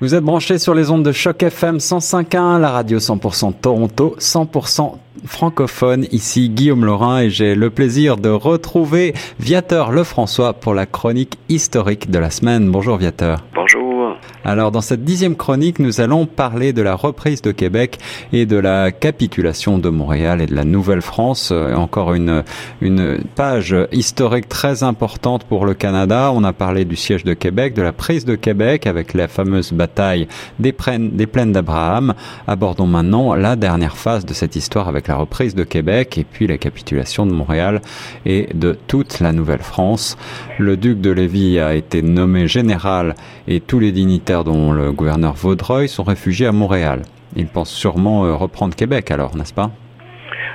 Vous êtes branchés sur les ondes de Choc FM 105.1, la radio 100% Toronto, 100% francophone. Ici Guillaume Laurin et j'ai le plaisir de retrouver Viateur Lefrançois pour la chronique historique de la semaine. Bonjour Viateur. Alors dans cette dixième chronique, nous allons parler de la reprise de Québec et de la capitulation de Montréal et de la Nouvelle-France. Euh, encore une, page historique très importante pour le Canada. On a parlé du siège de Québec, de la prise de Québec avec la fameuse bataille des plaines d'Abraham. Abordons maintenant la dernière phase de cette histoire avec la reprise de Québec et puis la capitulation de Montréal et de toute la Nouvelle-France. Le duc de Lévis a été nommé général et tous les dignitaires dont le gouverneur Vaudreuil sont réfugiés à Montréal. Ils pensent sûrement euh, reprendre Québec alors, n'est-ce pas?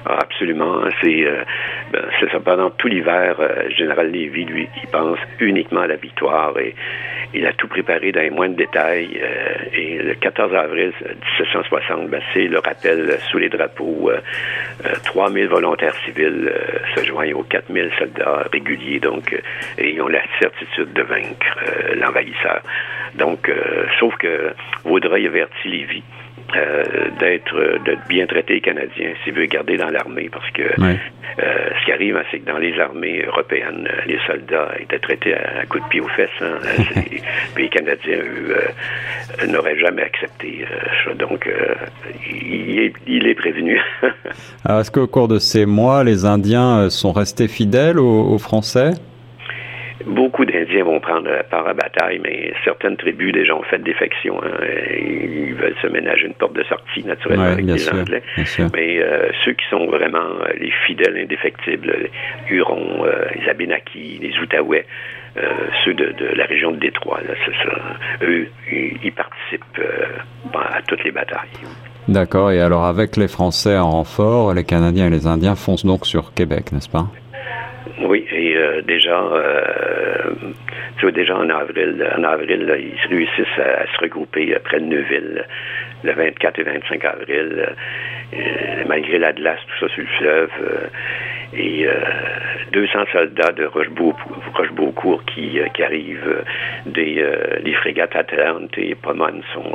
Ah, absolument. C'est euh, ben, ça. Pendant tout l'hiver, euh, Général Lévy, lui, il pense uniquement à la victoire et il a tout préparé dans les moindres détails. et le 14 avril 1760, ben, c'est le rappel sous les drapeaux. 3000 volontaires civils se joignent aux 4000 soldats réguliers, donc, et ils ont la certitude de vaincre l'envahisseur. Donc, euh, sauf que Vaudreuil avertit Lévis euh, d'être d'être bien traité les Canadiens s'il veut garder dans l'armée parce que euh, ce qui arrive hein, c'est que dans les armées européennes les soldats étaient traités à, coups de pied aux fesses hein, puis les Canadiens eux n'auraient jamais accepté ça. Donc il est, il, est, prévenu. Est-ce qu'au cours de ces mois les Indiens sont restés fidèles aux Français? Beaucoup d'Indiens vont prendre part à la bataille, mais certaines tribus déjà ont fait défection. Hein. Ils veulent se ménager une porte de sortie, naturellement, avec les Anglais. Mais euh, ceux qui sont vraiment euh, les fidèles indéfectibles, les Hurons, euh, les Abénakis, les Outaouais, ceux de, la région de Détroit, eux, ils participent à toutes les batailles. D'accord. Et alors, avec les Français en renfort, les Canadiens et les Indiens foncent donc sur Québec, n'est-ce pas? Oui, et euh, déjà, euh, tu vois, déjà en avril, en avril, ils réussissent à, se regrouper près de Neuville, le 24 et 25 avril, euh, malgré la glace, tout ça sur le fleuve. Et 200 soldats de Rochebeaucourt qui, qui arrivent, des les frégates Atlante et Pomone sont,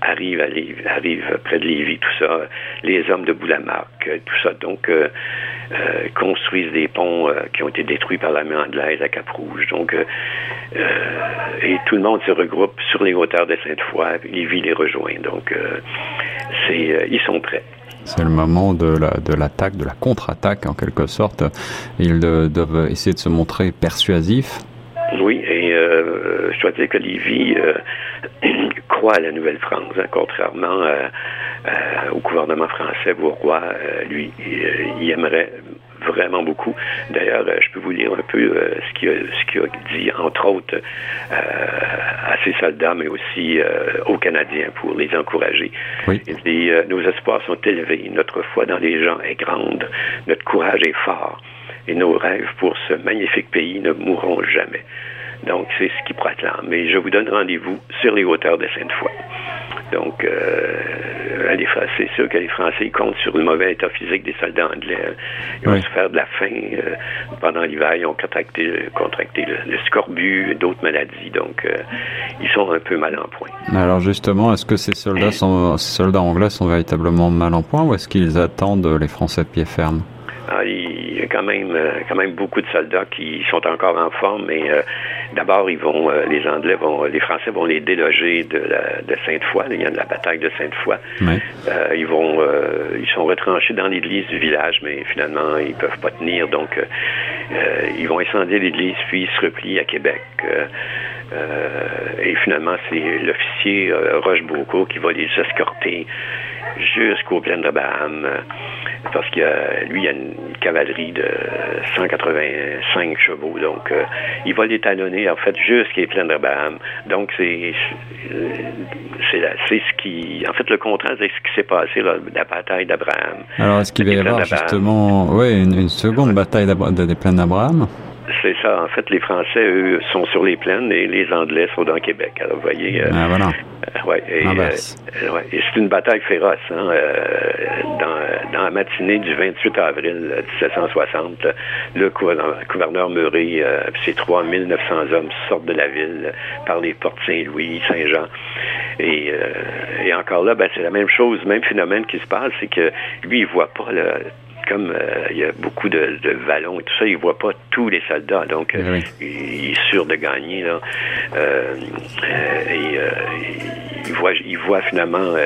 arrivent, à arrivent près de Lévis, tout ça, les hommes de Boulamarque, tout ça. Donc, euh, construisent des ponts euh, qui ont été détruits par la main anglaise à Cap-Rouge. Donc, euh, et tout le monde se regroupe sur les hauteurs de Sainte-Foy, Lévis les rejoint. Donc, c'est, ils sont prêts. C'est le moment de, la, de l'attaque, de la contre-attaque en quelque sorte. Ils doivent essayer de se montrer persuasifs. Oui, et je dois dire que Lévis croit à la Nouvelle-France, hein, contrairement euh, au gouvernement français, euh, lui, euh, il, aimerait vraiment beaucoup. D'ailleurs, je peux vous lire un peu ce qu'il a, a, dit, entre autres, à ses soldats, mais aussi aux Canadiens pour les encourager. Il dit Nos espoirs sont élevés, notre foi dans les gens est grande, notre courage est fort, et nos rêves pour ce magnifique pays ne mourront jamais. Donc, c'est ce qu'il proclame. Mais je vous donne rendez-vous sur les hauteurs de Sainte-Foy. Donc, euh, c'est sûr que les Français comptent sur le mauvais état physique des soldats anglais. Ils ont souffert de la faim euh, pendant l'hiver. Ils ont contracté, contracté le, scorbut, d'autres maladies. Donc, euh, ils sont un peu mal en point. Alors, justement, est-ce que ces soldats, sont, ces soldats anglais sont véritablement mal en point ou est-ce qu'ils attendent les Français de pied ferme? Ah, il y a quand même, euh, quand même beaucoup de soldats qui sont encore en forme, mais euh, d'abord, ils vont, euh, les Anglais vont, les Français vont les déloger de, la, de Sainte-Foy. Il y a de la bataille de Sainte-Foy. ils vont, ils sont retranchés dans l'église du village, mais finalement, ils peuvent pas tenir. Donc, ils vont incendier l'église, puis ils se replient à Québec. et finalement, c'est l'officier Roche Beaucourt qui va les escorter jusqu'au plein de Baham parce qu'il lui, il a une cavalerie de 185 chevaux, donc euh, il va l'étalonner en fait jusqu'à plein de Baham. Donc c'est c'est ce qui, en fait, le contraste de ce qui s'est passé la bataille d'Abraham. Alors est-ce qu'il va y avoir justement, oui, une, seconde bataille des plaines d'Abraham? C'est ça. En fait, les Français, eux, sont sur les plaines et les Anglais sont dans Québec. Alors, vous voyez. Euh, ah, voilà. Euh, ouais, et, euh, ouais, et c'est une bataille féroce. Hein, dans, dans, la matinée du 28 avril 1760, le gouverneur Murray et ses 3900 hommes sortent de la ville par les portes Saint-Louis, Saint-Jean. Et, et encore là, ben, c'est la même chose, même phénomène qui se passe, c'est que lui, il voit pas le, comme il y a beaucoup de, de, vallons et tout ça, il voit pas tous les soldats, donc il, il, est sûr de gagner là. et il voit, il voit finalement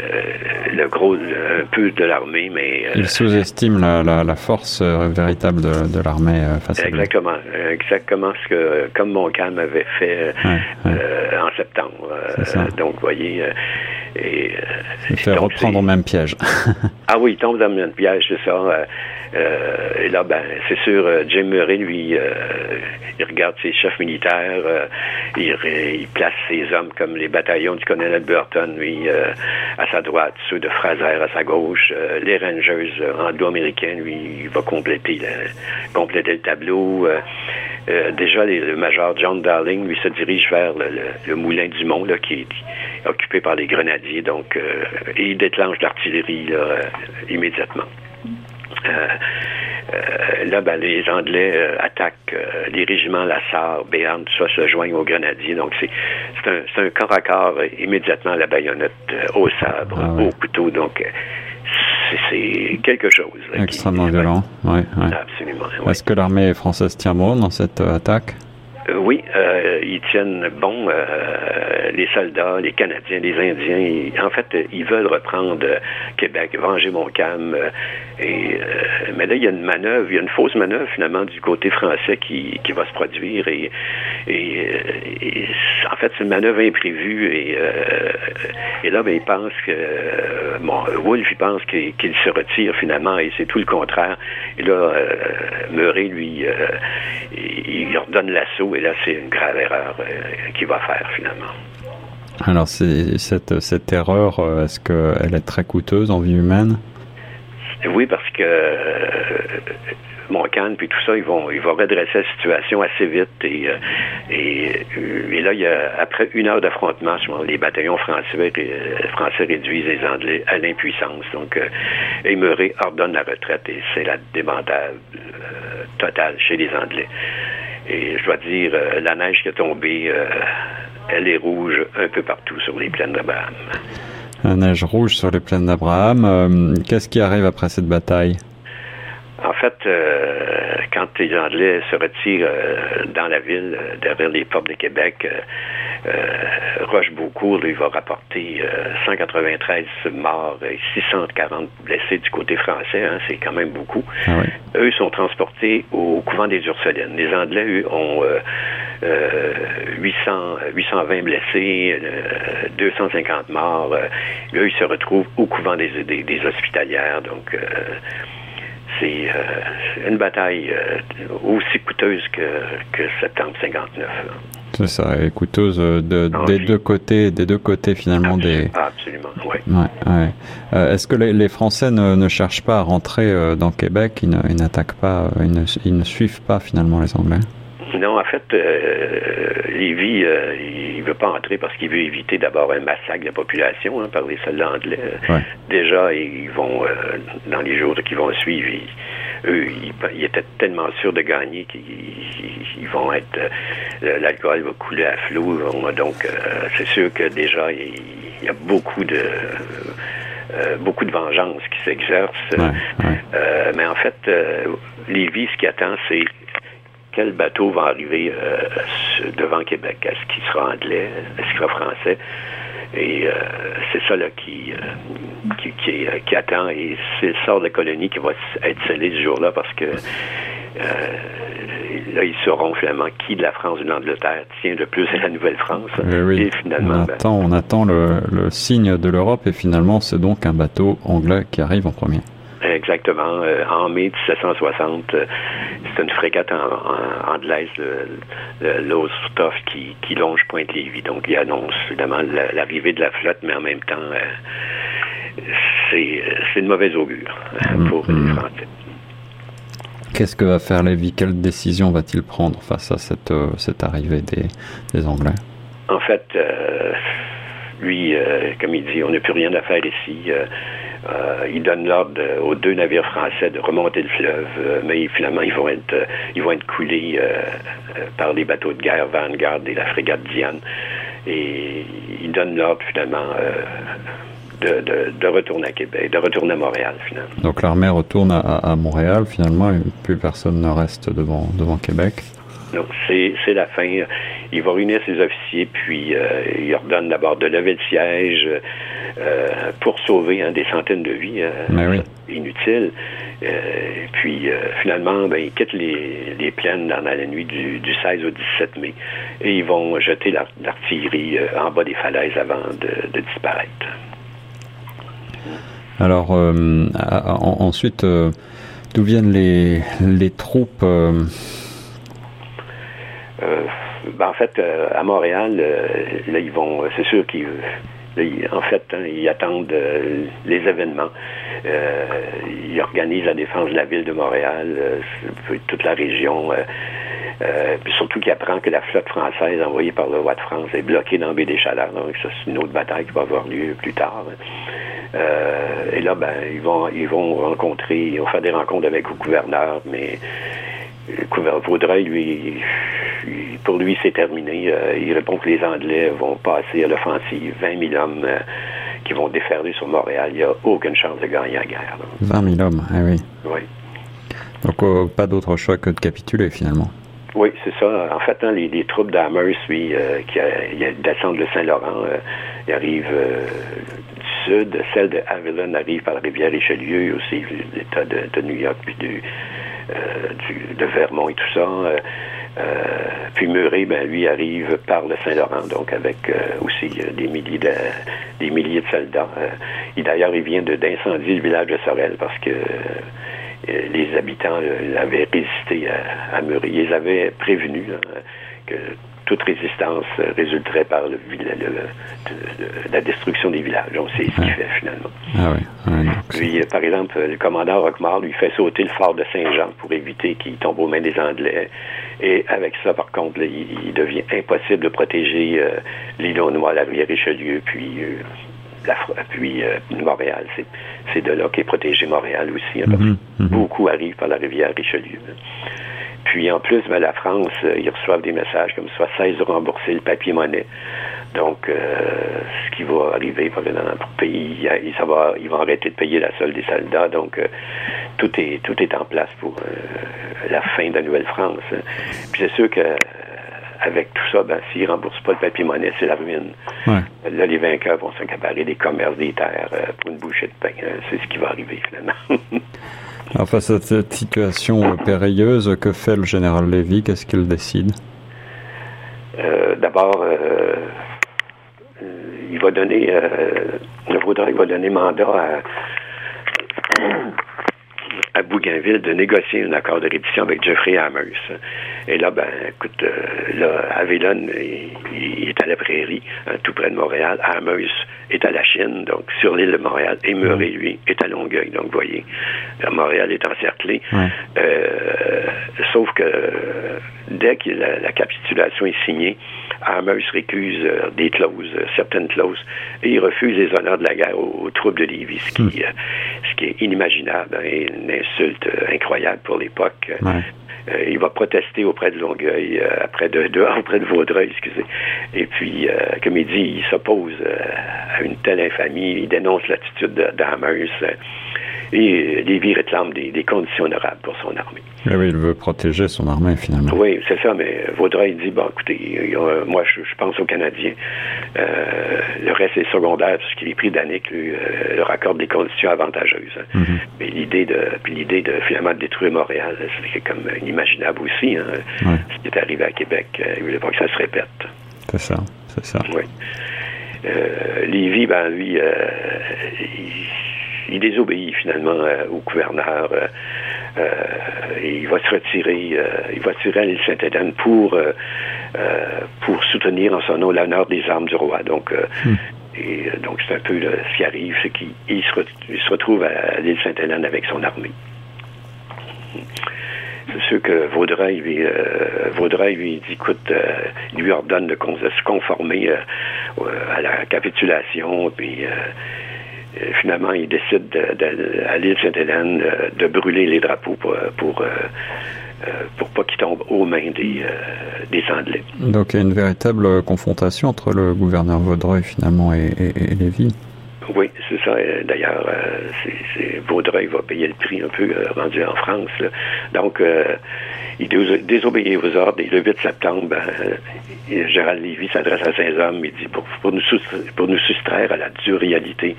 euh, le gros, un peu de l'armée, mais... Euh, Il sous-estime la, la, la, force euh, véritable de, de l'armée face à Exactement. Exactement ce que, comme Montcalm avait fait ouais, en septembre. donc, vous voyez... et, il fait reprendre au même piège. ah oui, il tombe dans le même piège, c'est ça. Euh, et là, ben, c'est sûr, euh, Jim Murray, lui, euh, il regarde ses chefs militaires, il, il, place ses hommes comme les bataillons du colonel Burton, lui, à sa droite, ceux de Fraser à sa gauche, les Rangers anglo-américains, lui, il va compléter le, compléter le tableau. déjà, le major John Darling, lui, se dirige vers le, le, moulin du Mont, là, qui est occupé par les grenadiers, donc, et il déclenche l'artillerie immédiatement. Euh, euh, là, ben, les Anglais euh, attaquent les régiments Lassar, Béarn, tout ça se joignent aux grenadiers. Donc, c'est un, un corps à corps immédiatement à la baïonnette, au sabre, ah au couteau. Donc, c'est quelque chose. Extrêmement violent, oui. Absolument. Est-ce que l'armée française tient bon dans cette attaque? oui, ils tiennent bon euh, les soldats, les Canadiens, les Indiens. en fait, ils veulent reprendre Québec, venger Montcalm. Euh, mais là, il y a une manœuvre, il y a une fausse manœuvre finalement du côté français qui, va se produire. Et, en fait, c'est une manœuvre imprévue. Et, là, ben, ils pensent que bon, Wolfe, il pense qu'il se retire finalement, et c'est tout le contraire. Et là, Murray, lui, il, il l'assaut et là, c'est une grave erreur euh, qu'il va faire finalement. Alors, cette, cette erreur, euh, est-ce qu'elle est très coûteuse en vie humaine? Oui, parce que euh, Montcalm puis tout ça, ils vont ils vont redresser la situation assez vite et et, et là il y a après une heure d'affrontement, les bataillons français français réduisent les Anglais à l'impuissance. Donc Emery ordonne la retraite et c'est la débandade totale chez les Anglais. Et je dois dire, euh, la neige qui est tombée, euh, elle est rouge un peu partout sur les plaines d'Abraham. La neige rouge sur les plaines d'Abraham. Euh, qu'est-ce qui arrive après cette bataille? En fait, quand les Anglais se retirent dans la ville, derrière les portes de Québec, Roche-Beaucourt, il va rapporter 193 morts et 640 blessés du côté français. Hein, c'est quand même beaucoup. Ah Eux sont transportés au couvent des Ursulines. Les Anglais, eux, ont 800, 820 blessés, 250 morts. eux, ils se retrouvent au couvent des, des, hospitalières. Donc, c'est une bataille aussi coûteuse que, que septembre 59. C'est ça, et coûteuse de, des deux côtés, des deux côtés finalement des. Absolument, oui. Ouais, ouais. Euh, Est-ce que les, les Français ne, ne, cherchent pas à rentrer euh, dans Québec? Ils n'attaquent pas, ils ne, ils ne, suivent pas finalement les Anglais? Non, en fait, euh, Lévis, euh, il veut pas entrer parce qu'il veut éviter d'abord un massacre de la population hein, par les soldats anglais. Ouais. Déjà, ils vont euh, dans les jours qui vont suivre. Ils, eux, ils, ils, étaient tellement sûrs de gagner qu'ils vont être. Euh, L'alcool va couler à flot. Donc, euh, c'est sûr que déjà, il, il y a beaucoup de. Euh, beaucoup de vengeance qui s'exerce. Ouais, ouais. mais en fait, Lévis, ce qui attend, c'est quel bateau va arriver devant Québec? Est-ce qu'il sera anglais? Est-ce qu'il sera français? Et euh, c'est ça là, qui, euh, qui, qui, qui, attend. Et c'est le sort de la colonie qui va être scellé ce jour-là parce que euh, là, ils sauront finalement qui de la France ou de l'Angleterre tient le plus à la Nouvelle-France. Oui, et finalement, on ben, attend, on attend le, le signe de l'Europe et finalement, c'est donc un bateau anglais qui arrive en premier. Exactement. Euh, en mai 1760, euh, c'est une frégate en, en, anglaise, le, le qui, qui longe Pointe-Lévis. Donc, il annonce évidemment l'arrivée de la flotte, mais en même temps, euh, c'est une mauvaise augure mmh, pour mmh. les Français. Qu'est-ce que va faire Lévis? Quelle décision va-t-il prendre face à cette, cette arrivée des, des Anglais? En fait, lui, comme il dit, on n'a plus rien à faire ici. Euh, euh, il donne l'ordre aux deux navires français de remonter le fleuve, euh, mais finalement ils vont être ils vont être coulés par les bateaux de guerre Vanguard et la frégate Diane. et il donne l'ordre finalement de, de, retourner à Québec, de retourner à Montréal finalement. Donc l'armée retourne à, à, Montréal finalement et plus personne ne reste devant, devant Québec. Donc c'est la fin. Il va réunir ses officiers, puis euh, il ordonne d'abord de lever le siège euh, pour sauver hein, des centaines de vies euh, inutiles. puis finalement, ben, ils quittent les, les plaines dans la nuit du, du, 16 au 17 mai et ils vont jeter l'artillerie en bas des falaises avant de, de disparaître. Alors ensuite, d'où viennent les, les troupes euh, ben, en fait, euh, à Montréal, euh, là, ils vont, c'est sûr qu'ils en fait, hein, ils attendent les événements. ils organisent la défense de la ville de Montréal, toute la région. surtout qu'ils apprend que la flotte française envoyée par le roi de France est bloquée dans baie des Chaleurs. Donc ça, c'est une autre bataille qui va avoir lieu plus tard. et là, ben, ils vont, ils vont rencontrer, ils vont faire des rencontres avec le gouverneur, mais le Vaudreuil, lui, pour lui, c'est terminé. Euh, il répond que les Anglais vont passer à l'offensive. 20 000 hommes euh, qui vont déferler sur Montréal. Il n'y a aucune chance de gagner la guerre. 20 000 hommes, ah oui. Oui. Donc, euh, pas d'autre choix que de capituler, finalement. Oui, c'est ça. En fait, hein, les, troupes d'Amers, lui, qui descendent de Saint-Laurent, ils arrivent du sud. Celle de Avalon arrive par la rivière Richelieu, aussi l'État de, New York, puis du, de Vermont et tout ça. Euh, puis Murray, ben, lui, arrive par le Saint-Laurent, donc avec euh, aussi euh, des milliers de soldats. et d'ailleurs, il vient d'incendier le village de Sorel parce que les habitants avaient résisté à, à Murray. Ils avaient prévenu que toute résistance résulterait par le, la destruction des villages. On sait ce qu'il fait finalement. Ah oui. Puis, par exemple, le commandant Roquemart lui fait sauter le fort de Saint-Jean pour éviter qu'il tombe aux mains des Anglais. Et avec ça, par contre, il, devient impossible de protéger euh, l'île aux Noix, la rivière Richelieu, puis euh, la, puis euh, Montréal. C'est de là qu'est protégé Montréal aussi. Hein, mhm, mhm. Beaucoup arrivent par la rivière Richelieu. Puis en plus, ben, la France, ils reçoivent des messages comme ça, 16 de rembourser le papier-monnaie. Donc, ce qui va arriver pour le pays, ils, va, ils vont arrêter de payer la solde des soldats. Donc, tout est tout est en place pour la fin de la Nouvelle-France. Puis c'est sûr que euh, avec tout ça, ben, s'ils ne remboursent pas le papier-monnaie, c'est la ruine. Là, les vainqueurs vont s'accaparer des commerces des terres euh, pour une bouchée de pain. Euh, c'est ce qui va arriver, finalement. Face à cette situation périlleuse, que fait le général Lévy? Qu'est-ce qu'il décide? D'abord, il va donner, le il va donner mandat à à Bougainville de négocier un accord de reddition avec Jeffrey Hammers. Et là, ben, écoute, euh, là, Avalon, il, est à la prairie, hein, tout près de Montréal. Hammers est à la Chine, donc sur l'île de Montréal. Et Murray, lui, est à Longueuil. Donc, vous voyez, Montréal est encerclé. Euh, sauf que dès que la, capitulation est signée, Hammers récuse euh, des clauses, certaines clauses, et il refuse les honneurs de la guerre aux, troupes de Lévis, ce qui, ce qui est inimaginable hein, et une insulte incroyable pour l'époque. Euh, il va protester auprès de Longueuil, euh, après de, de, auprès de Vaudreuil, excusez. Et puis, euh, comme il dit, il s'oppose à une telle infamie, il dénonce l'attitude d'Amers. Et Lévy réclame des, conditions honorables pour son armée. oui, il veut protéger son armée, finalement. Oui, c'est ça, mais Vaudreuil dit, bon, écoutez, moi, je, pense aux Canadiens. le reste est secondaire, parce qu'il est pris d'Annick, lui, leur accorde des conditions avantageuses. Hein. Mm-hmm. Mais l'idée de, puis l'idée de, finalement, de détruire Montréal, c'est comme une imaginable aussi. Hein. Ce qui est arrivé à Québec, euh, il ne voulait pas que ça se répète. C'est ça, c'est ça. Oui. Euh, Lévy, ben lui, euh, il, désobéit finalement au gouverneur. il va se retirer, il va tirer à l'île Sainte-Hélène pour, pour soutenir en son nom l'honneur des armes du roi. Donc, hmm. et, donc c'est un peu ce qui arrive, c'est qu'il se, se, retrouve à l'île Sainte-Hélène avec son armée c'est sûr que Vaudreuil lui, euh, lui dit, écoute, euh, lui ordonne de, se conformer euh, à la capitulation, puis finalement, il décide de, à l'île Sainte-Hélène de brûler les drapeaux pour, pour pas qu'il tombe aux mains des, des Anglais. Donc il y a une véritable confrontation entre le gouverneur Vaudreuil finalement et, et, et Lévy. Oui, c'est ça. D'ailleurs, c'est, Vaudreuil va payer le prix un peu rendu en France. Donc, il désobéit aux ordres et le 8 septembre, Gérald Lévy s'adresse à Saint-Homme et dit pour, pour, nous pour nous soustraire à la dure réalité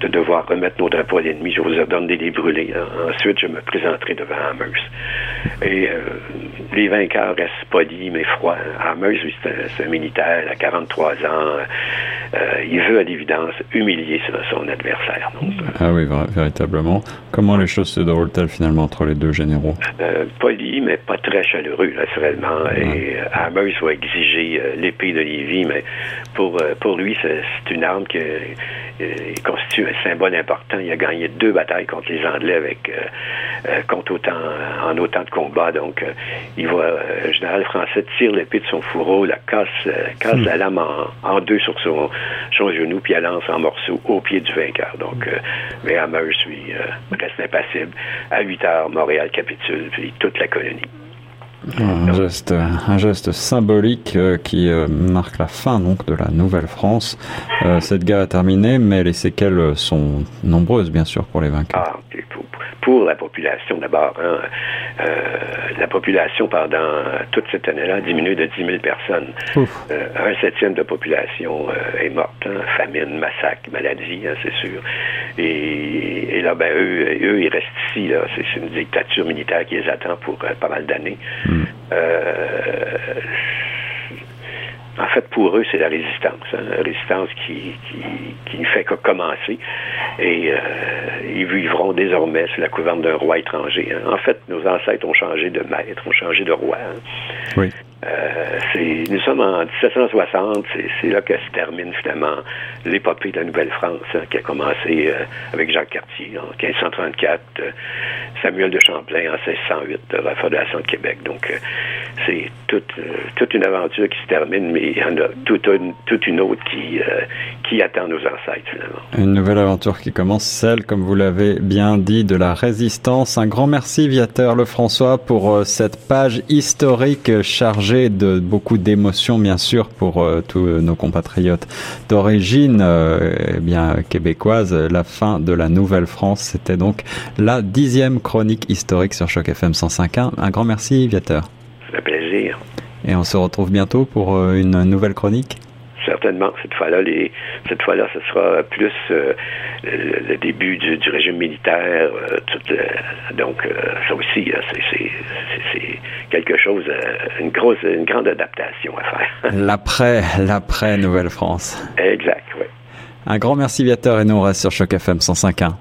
de devoir remettre nos drapeaux à l'ennemi, je vous ordonne de les brûler. Ensuite, je me présenterai devant Amers. Et euh, les vainqueurs restent polis mais froids. Lui, c'est un, militaire à 43 ans. Euh, il veut à l'évidence humilier son, adversaire. ah oui, véritablement. Comment les choses se déroulent-elles finalement entre les deux généraux? Euh, Poli, mais pas très chaleureux, naturellement. Et Amers va exiger l'épée de Lévis, mais pour, pour lui, c'est une arme qui constitue un symbole important. Il a gagné deux batailles contre les Anglais avec euh, contre autant en autant de combats. Donc, euh, il voit le général français tire l'épée de son fourreau, la casse, casse hmm. la lame en, deux sur son, son genou, puis elle lance en morceaux au pied du vainqueur. Donc, mais Hammer lui reste impassible. À 8 heures, Montréal capitule, puis toute la colonie. Un geste, un geste symbolique euh, qui euh, marque la fin donc de la Nouvelle-France. Euh, cette guerre est terminée, mais les séquelles sont nombreuses, bien sûr, pour les vainqueurs. Ah, pour la population d'abord. Hein. Euh, la population pendant toute cette année-là a diminué de 10 000 personnes. Euh, un septième de population euh, est morte. Hein. Famine, massacre, maladie, hein, c'est sûr. Et, là, ben, eux, eux, ils restent ici. C'est une dictature militaire qui les attend pour pas mal d'années. Hmm. En fait, pour eux, c'est la résistance. Hein, la résistance qui, ne fait que commencer. Et euh, ils vivront désormais sous la gouverne d'un roi étranger. Hein. En fait, nos ancêtres ont changé de maître, ont changé de roi. Hein. Oui. Euh, nous sommes en 1760, c'est là que se termine finalement l'épopée de la Nouvelle-France, hein, qui a commencé euh, avec Jacques Cartier en 1534, euh, Samuel de Champlain en 1608, la Fondation de Québec. Donc, c'est toute, une aventure qui se termine, mais il y en a toute une, toute une autre qui, qui attend nos ancêtres finalement. Une nouvelle aventure qui commence, celle, comme vous l'avez bien dit, de la résistance. Un grand merci, Viateur Lefrançois, pour cette page historique chargée de beaucoup d'émotions, bien sûr, pour euh, tous nos compatriotes d'origine euh, eh bien québécoise. La fin de la Nouvelle-France, c'était donc la dixième chronique historique sur Choc FM 105.1. Un grand merci, Viateur. C'est un plaisir. Et on se retrouve bientôt pour euh, une nouvelle chronique certainement. Cette fois-là, les, cette fois-là, ce sera plus euh, le, début du, régime militaire. Euh, donc, euh, ça aussi, c'est quelque chose, une grosse, une grande adaptation à faire. L'après, l'après Nouvelle-France. Exact, oui. Un grand merci, Viateur, et nous on reste sur Choc FM 105.1.